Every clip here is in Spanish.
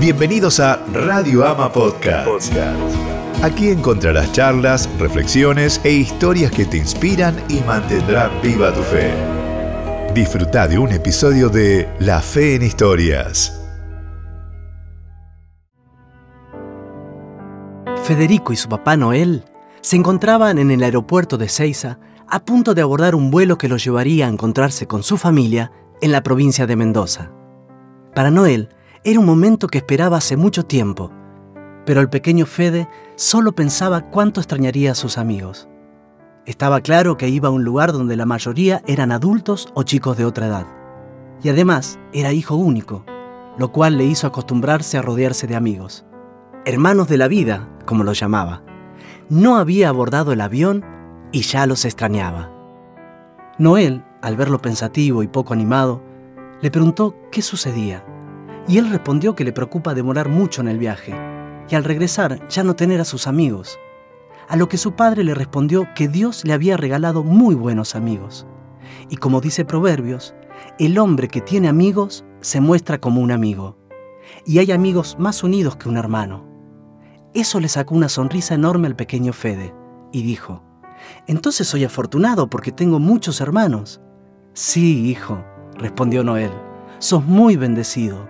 Bienvenidos a Radio Ama Podcast. Aquí encontrarás charlas, reflexiones e historias que te inspiran y mantendrán viva tu fe. Disfruta de un episodio de La Fe en Historias. Federico y su papá Noel se encontraban en el aeropuerto de Ceiza a punto de abordar un vuelo que los llevaría a encontrarse con su familia en la provincia de Mendoza. Para Noel era un momento que esperaba hace mucho tiempo, pero el pequeño Fede solo pensaba cuánto extrañaría a sus amigos. Estaba claro que iba a un lugar donde la mayoría eran adultos o chicos de otra edad. Y además era hijo único, lo cual le hizo acostumbrarse a rodearse de amigos. Hermanos de la vida, como los llamaba. No había abordado el avión y ya los extrañaba. Noel, al verlo pensativo y poco animado, le preguntó qué sucedía, y él respondió que le preocupa demorar mucho en el viaje, y al regresar ya no tener a sus amigos, a lo que su padre le respondió que Dios le había regalado muy buenos amigos, y como dice Proverbios, el hombre que tiene amigos se muestra como un amigo, y hay amigos más unidos que un hermano. Eso le sacó una sonrisa enorme al pequeño Fede, y dijo, entonces soy afortunado porque tengo muchos hermanos. Sí, hijo, respondió Noel, sos muy bendecido.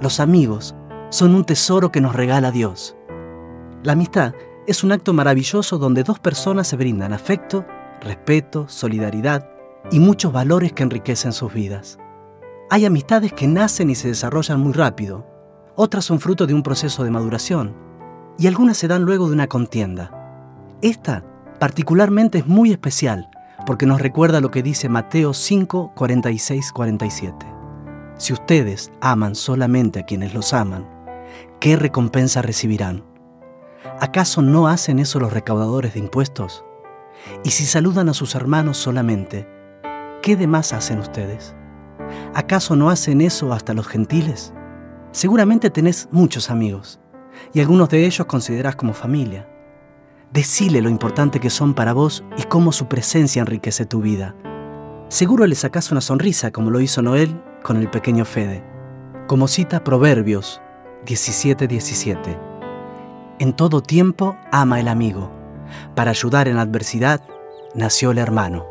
Los amigos son un tesoro que nos regala Dios. La amistad es un acto maravilloso donde dos personas se brindan afecto, respeto, solidaridad y muchos valores que enriquecen sus vidas. Hay amistades que nacen y se desarrollan muy rápido, otras son fruto de un proceso de maduración y algunas se dan luego de una contienda. Esta particularmente es muy especial porque nos recuerda lo que dice Mateo 5, 46, 47. Si ustedes aman solamente a quienes los aman, ¿qué recompensa recibirán? ¿Acaso no hacen eso los recaudadores de impuestos? Y si saludan a sus hermanos solamente, ¿qué demás hacen ustedes? ¿Acaso no hacen eso hasta los gentiles? Seguramente tenés muchos amigos, y algunos de ellos considerás como familia. Decile lo importante que son para vos y cómo su presencia enriquece tu vida. Seguro le sacás una sonrisa como lo hizo Noel con el pequeño Fede. Como cita Proverbios 17:17. En todo tiempo ama el amigo. Para ayudar en la adversidad nació el hermano.